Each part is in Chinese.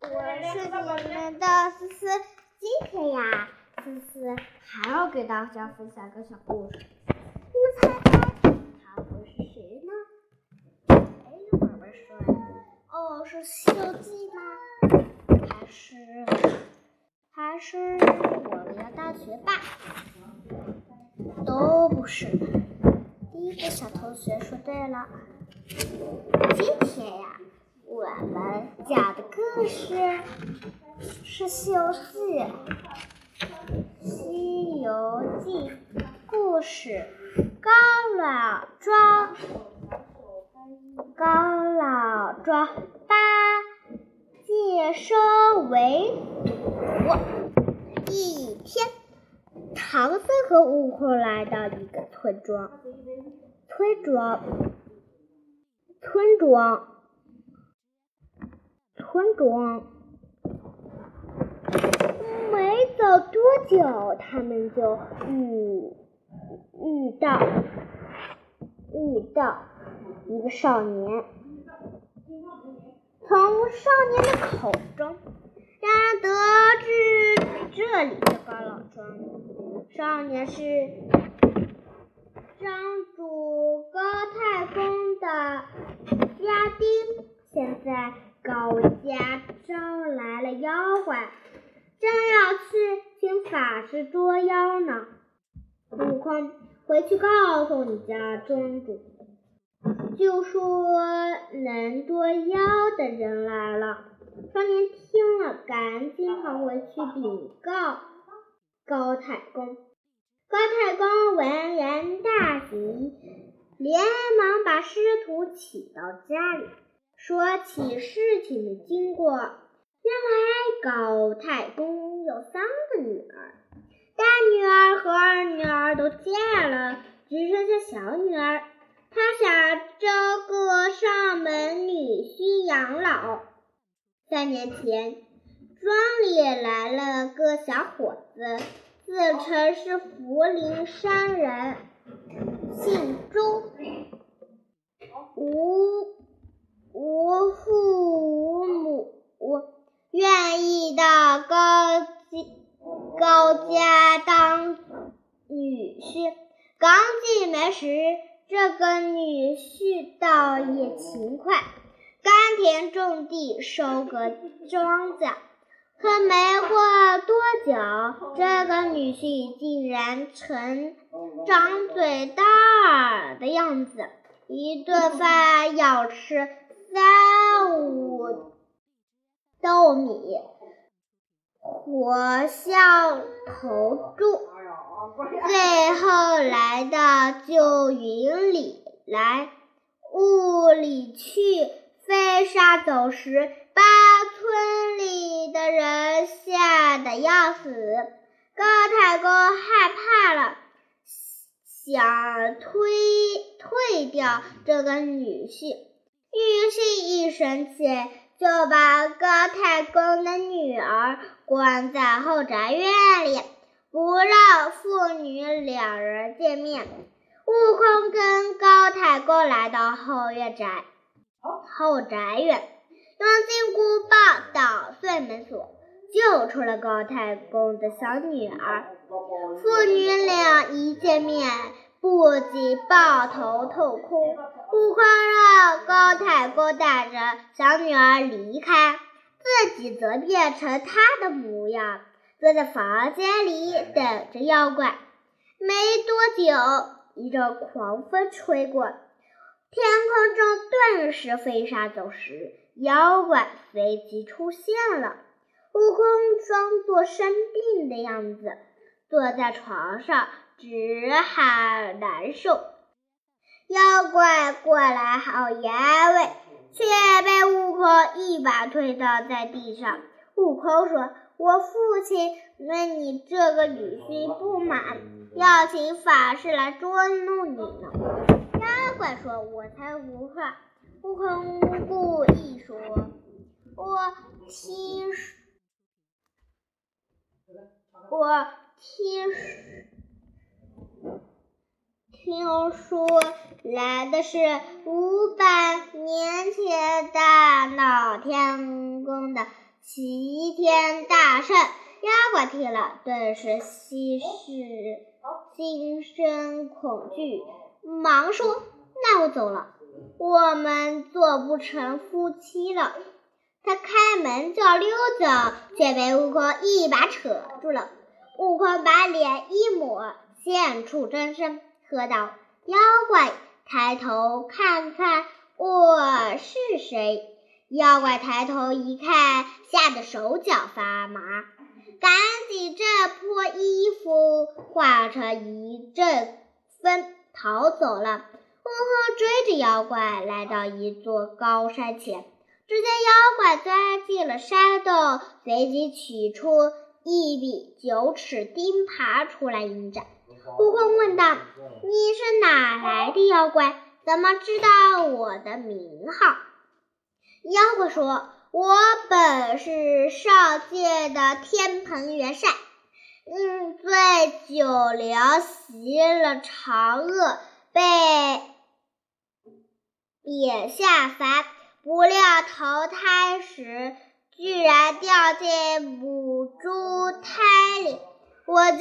我是你们的思思。今天呀，思思还要给大家分享个小故事。你们猜猜，他会是谁呢？哎，宝贝说：“哦，是《西游记》吗？还是还是我们的大学霸？都不是。”第一个小同学说对了。今天呀，我们讲的故事是《西游记》。《西游记》故事：高老庄，高老庄八戒收为徒。一天，唐僧和悟空来到一个村庄，村庄。村庄，村庄，没走多久，他们就遇遇到遇到一个少年。从少年的口中，让人得知这里是高老庄。少年是张主高太公的。家丁，现在高家招来了妖怪，正要去请法师捉妖呢。悟空，回去告诉你家庄主，就说能捉妖的人来了。少年听了，赶紧跑回去禀告高太公。高太公闻言大喜。连忙把师徒请到家里，说起事情的经过。原来高太公有三个女儿，大女儿和二女儿都嫁了，只剩下小女儿。他想招个上门女婿养老。三年前，庄里来了个小伙子，自称是福陵山人。姓周，无无父无母，愿意到高家高家当女婿。刚进门时，这个女婿倒也勤快，耕田种地，收割庄稼。可没过多久，这个女婿竟然成张嘴大耳的样子，一顿饭要吃三五斗米，活像头猪。最后来到九云里来，雾里去，飞沙走石。把村里的人吓得要死，高太公害怕了，想推退掉这个女婿。女婿一生气，就把高太公的女儿关在后宅院里，不让父女两人见面。悟空跟高太公来到后院宅，后宅院。用金箍棒捣碎门锁，救出了高太公的小女儿。父女俩一见面，不仅抱头痛哭。悟空让高太公带着小女儿离开，自己则变成他的模样，坐在房间里等着妖怪。没多久，一阵狂风吹过，天空中顿时飞沙走石。妖怪随即出现了，悟空装作生病的样子，坐在床上直喊难受。妖怪过来好言安慰，却被悟空一把推倒在地上。悟空说：“我父亲对你这个女婿不满，要请法师来捉弄你呢。”妖怪说：“我才不怕。”悟空故意说：“我听说，我听听说来的是五百年前大闹天宫的齐天大圣。妖怪听了，顿时心是心生恐惧，忙说：“那我走了，我们做不成夫妻了。”他开门就要溜走，却被悟空一把扯住了。悟空把脸一抹，现出真身，喝道：“妖怪，抬头看看我是谁？”妖怪抬头一看，吓得手脚发麻，赶紧这破衣服化成一阵风逃走了。悟空追着妖怪来到一座高山前。只见妖怪钻进了山洞，随即取出一柄九齿钉耙出来迎战。悟空问道：“你是哪来的妖怪？怎么知道我的名号？”妖怪说：“我本是上界的天蓬元帅，因醉酒疗袭了嫦娥，被贬下凡。”不料投胎时，居然掉进母猪胎里，我就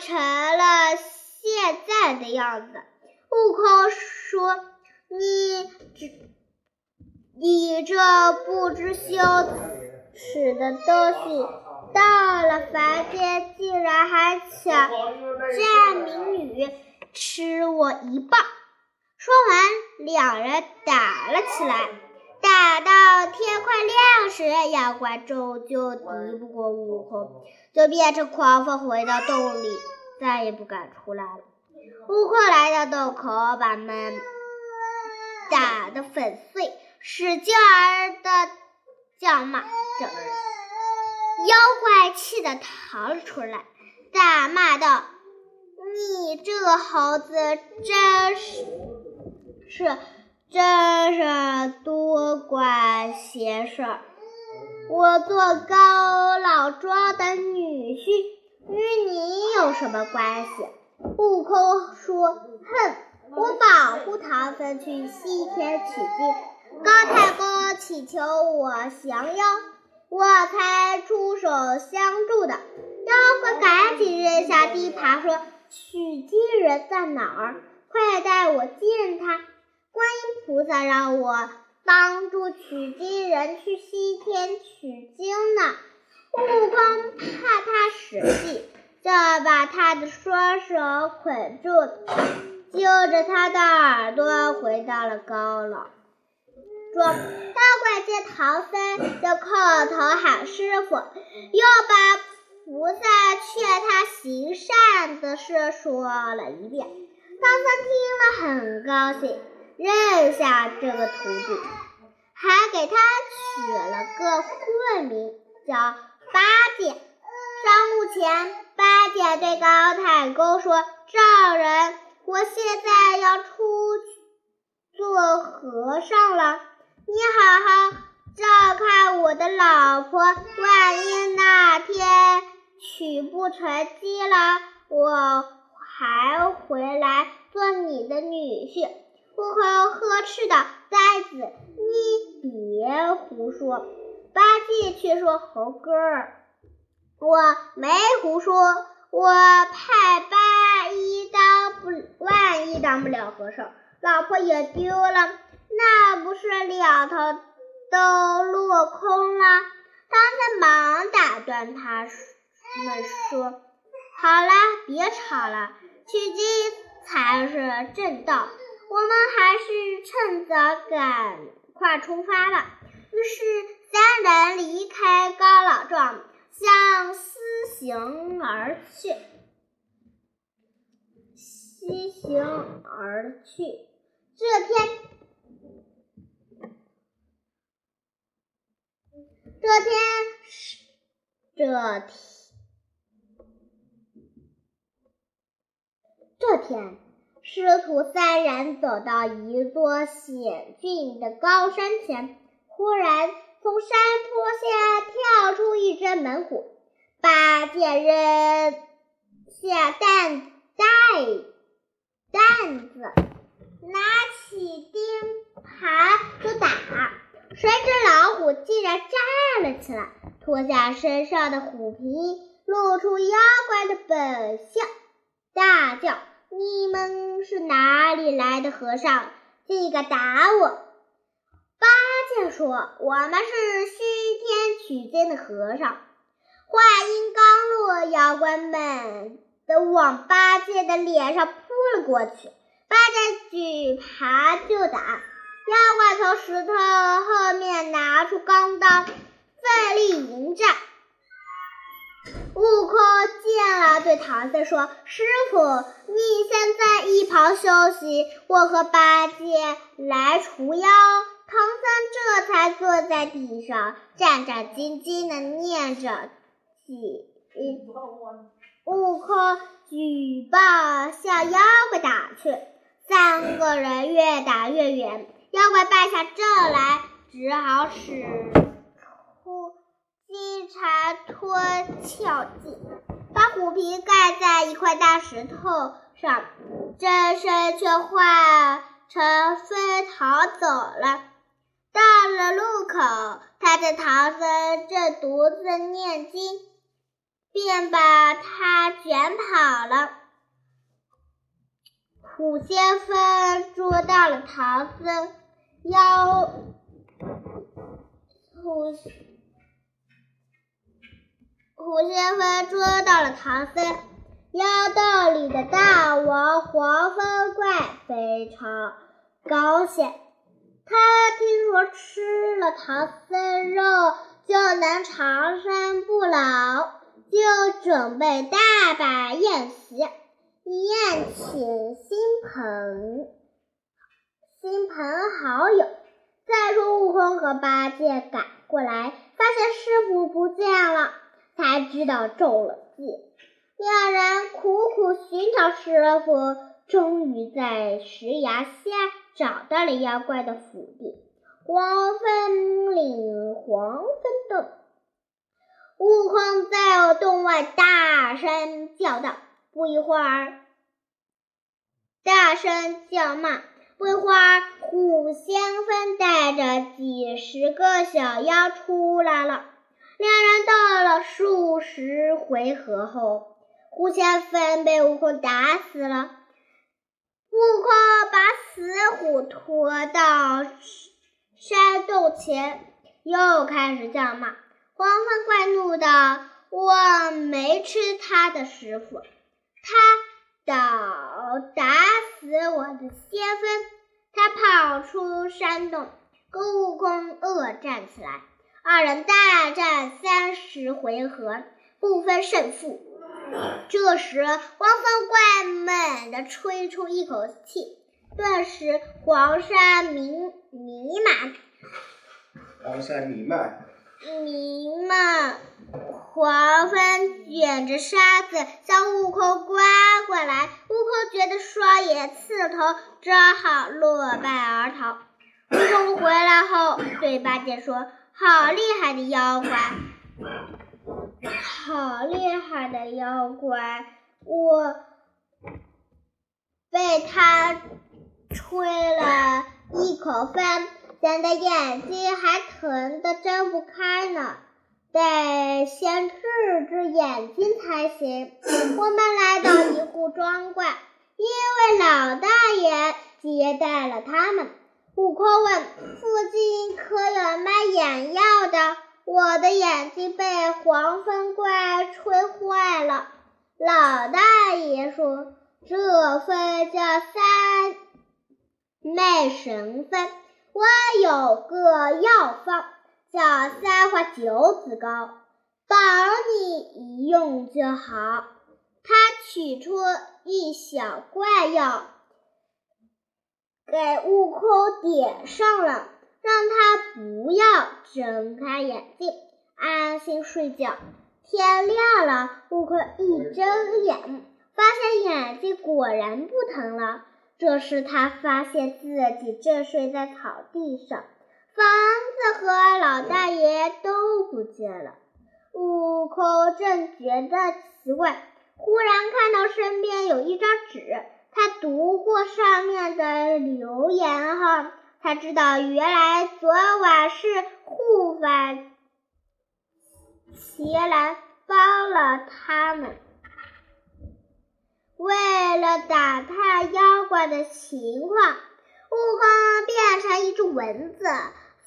成了现在的样子。悟空说：“你这，你这不知羞耻的东西，到了凡间竟然还抢占民女，吃我一棒！”说完，两人打了起来。打到天快亮时，妖怪终究敌不过悟空，就变成狂风回到洞里，再也不敢出来了。悟空来到洞口，把门打得粉碎，使劲儿的叫骂着。妖怪气得逃了出来，大骂道：“你这个猴子，真是是！”真是多管闲事儿！我做高老庄的女婿，与你有什么关系？悟空说：“哼，我保护唐僧去西天取经，高太公祈求我降妖，我才出手相助的。”妖怪赶紧扔下钉耙，说：“取经人在哪儿？快带我见他！”观音菩萨让我帮助取经人去西天取经呢。悟空怕他使劲，就把他的双手捆住，揪着他的耳朵回到了高老庄。妖怪见唐僧，就叩头喊师傅，又把菩萨劝他行善的事说了一遍。唐僧听了很高兴。认下这个徒弟，还给他取了个混名叫八戒。上路前，八戒对高太公说：“丈人，我现在要出去做和尚了，你好好照看我的老婆。万一哪天娶不成妻了，我还回来做你的女婿。”悟空呵斥道：“呆子，你别胡说！”八戒却说：“猴哥，我没胡说，我派八一当不万一当不了和尚，老婆也丢了，那不是两头都落空了？”唐僧忙打断他们说：“好了，别吵了，取经才是正道。”我们还是趁早赶快出发吧。于是三人离开高老庄，向西行而去。西行而去。这天，这天是这天，这天。师徒三人走到一座险峻的高山前，忽然从山坡下跳出一只猛虎。八戒扔下担担担子，拿起钉耙就打，谁知老虎竟然站了起来，脱下身上的虎皮，露出妖怪的本相，大叫：“你们是哪里来的和尚？竟敢打我！”八戒说：“我们是西天取经的和尚。”话音刚落，妖怪们都往八戒的脸上扑了过去。八戒举耙就打。妖怪从石头后面拿出钢刀，奋力迎战。悟空见了，对唐僧说：“师傅，你先在一旁休息，我和八戒来除妖。”唐僧这才坐在地上，战战兢兢地念着经。悟空举棒向妖怪打去，三个人越打越远。妖怪败下阵来，只好使出金蝉脱壳计，把虎皮盖在一块大石头上，真身却化成飞逃走了。到了路口，他见唐僧正独自念经，便把他卷跑了。虎先锋捉到了唐僧。妖虎虎先锋捉到了唐僧，妖道里的大王黄风怪非常高兴。他听说吃了唐僧肉就能长生不老，就准备大摆宴席，宴请新朋。亲朋好友，再说悟空和八戒赶过来，发现师傅不见了，才知道中了计。两人苦苦寻找师傅，终于在石崖下找到了妖怪的府邸——黄风岭黄风洞。悟空在洞外大声叫道：“不一会儿，大声叫骂。”不一会儿，虎先锋带着几十个小妖出来了。两人斗了数十回合后，胡先锋被悟空打死了。悟空把死虎拖到山洞前，又开始叫骂。黄风怪怒道：“我没吃他的师傅，他。”倒打死我的先锋！他跑出山洞，跟悟空恶战起来。二人大战三十回合，不分胜负。这时，黄风怪猛地吹出一口气，顿时黄沙弥弥漫。黄沙弥漫。弥漫。黄风卷着沙子向悟空刮过来，悟空觉得双眼刺痛，只好落败而逃。悟空回来后对八戒说：“好厉害的妖怪，好厉害的妖怪！我被他吹了一口风，现在眼睛还疼得睁不开呢。”得先治治眼睛才行。我们来到一户庄观，一位老大爷接待了他们。悟空问：“附近可有卖眼药的？我的眼睛被黄风怪吹坏了。”老大爷说：“这风叫三昧神风，我有个药方。”叫三花九子膏，保你一用就好。他取出一小罐药，给悟空点上了，让他不要睁开眼睛，安心睡觉。天亮了，悟空一睁眼，发现眼睛果然不疼了。这时他发现自己正睡在草地上。房子和老大爷都不见了，悟空正觉得奇怪，忽然看到身边有一张纸，他读过上面的留言后，才知道原来昨晚是护法前来帮了他们。为了打探妖怪的情况，悟空变成一只蚊子，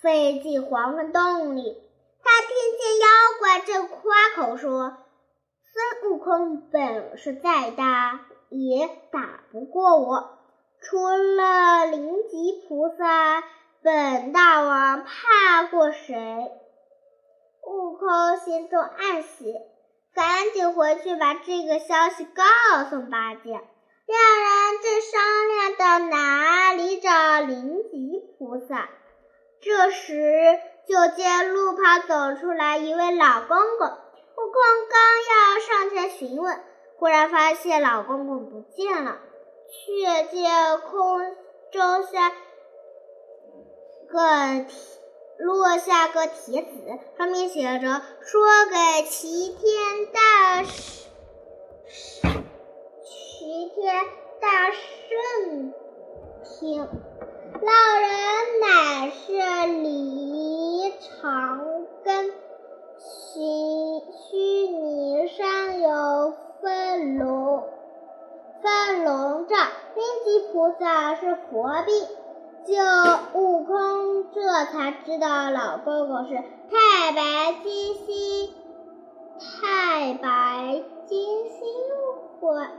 飞进黄风洞里。他听见妖怪正夸口说：“孙悟空本事再大，也打不过我。除了灵吉菩萨，本大王怕过谁？”悟空心中暗喜，赶紧回去把这个消息告诉八戒。两人正商量到哪里找灵吉菩萨，这时就见路旁走出来一位老公公。悟空刚要上前询问，忽然发现老公公不见了，却见空中下个落下个帖子，上面写着：“说给齐天大圣，齐天大圣听。老人乃是李长庚，须须菩萨是佛臂。”就悟空这才知道老公公是太白金星，太白金星幻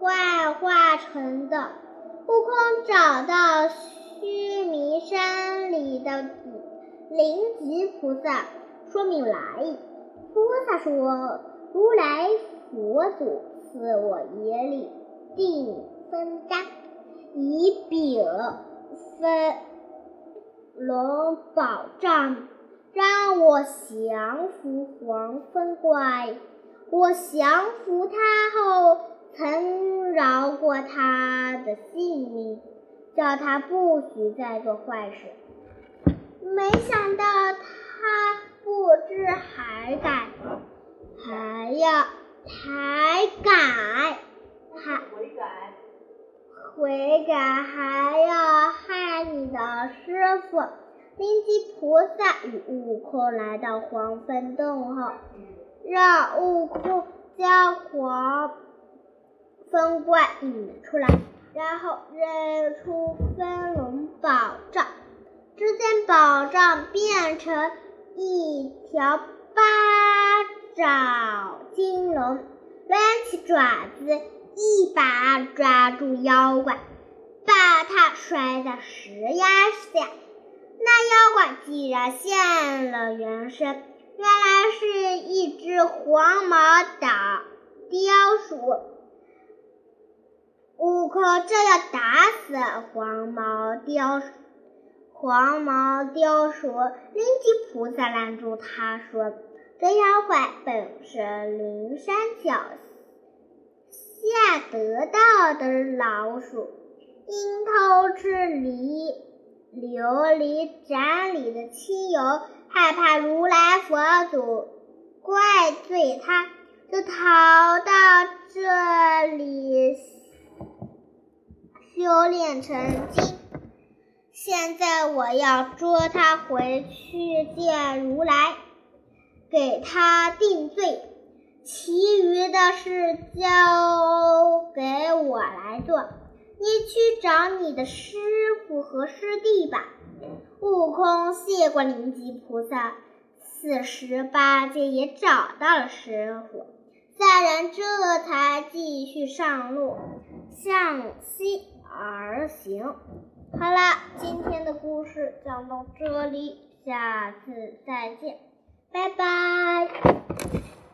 幻化成的。悟空找到须弥山里的灵吉菩萨，说明来意。菩萨说：“如来佛祖赐我耶力，定分家。”以禀分龙宝杖，让我降服黄风怪。我降服他后，曾饶过他的性命，叫他不许再做坏事。没想到他不知还改，还要还改，还。悔改还要害你的师傅。灵吉菩萨与悟空来到黄风洞后，让悟空将黄风怪引出来，然后扔出分龙宝杖。只见宝杖变成一条八爪金龙，抡起爪子。一把抓住妖怪，把他摔在石崖下。那妖怪竟然现了原身，原来是一只黄毛貂雕鼠。悟空正要打死黄毛雕黄毛雕鼠，灵吉菩萨拦住他说：“这妖怪本是灵山脚。”下得到的老鼠，因偷吃梨琉璃盏里的清油，害怕如来佛祖怪罪他，就逃到这里修炼成精。现在我要捉他回去见如来，给他定罪。其余的事交给我来做，你去找你的师傅和师弟吧。悟空谢过灵吉菩萨，此时八戒也找到了师傅，三人这才继续上路，向西而行。好了，今天的故事讲到这里，下次再见，拜拜。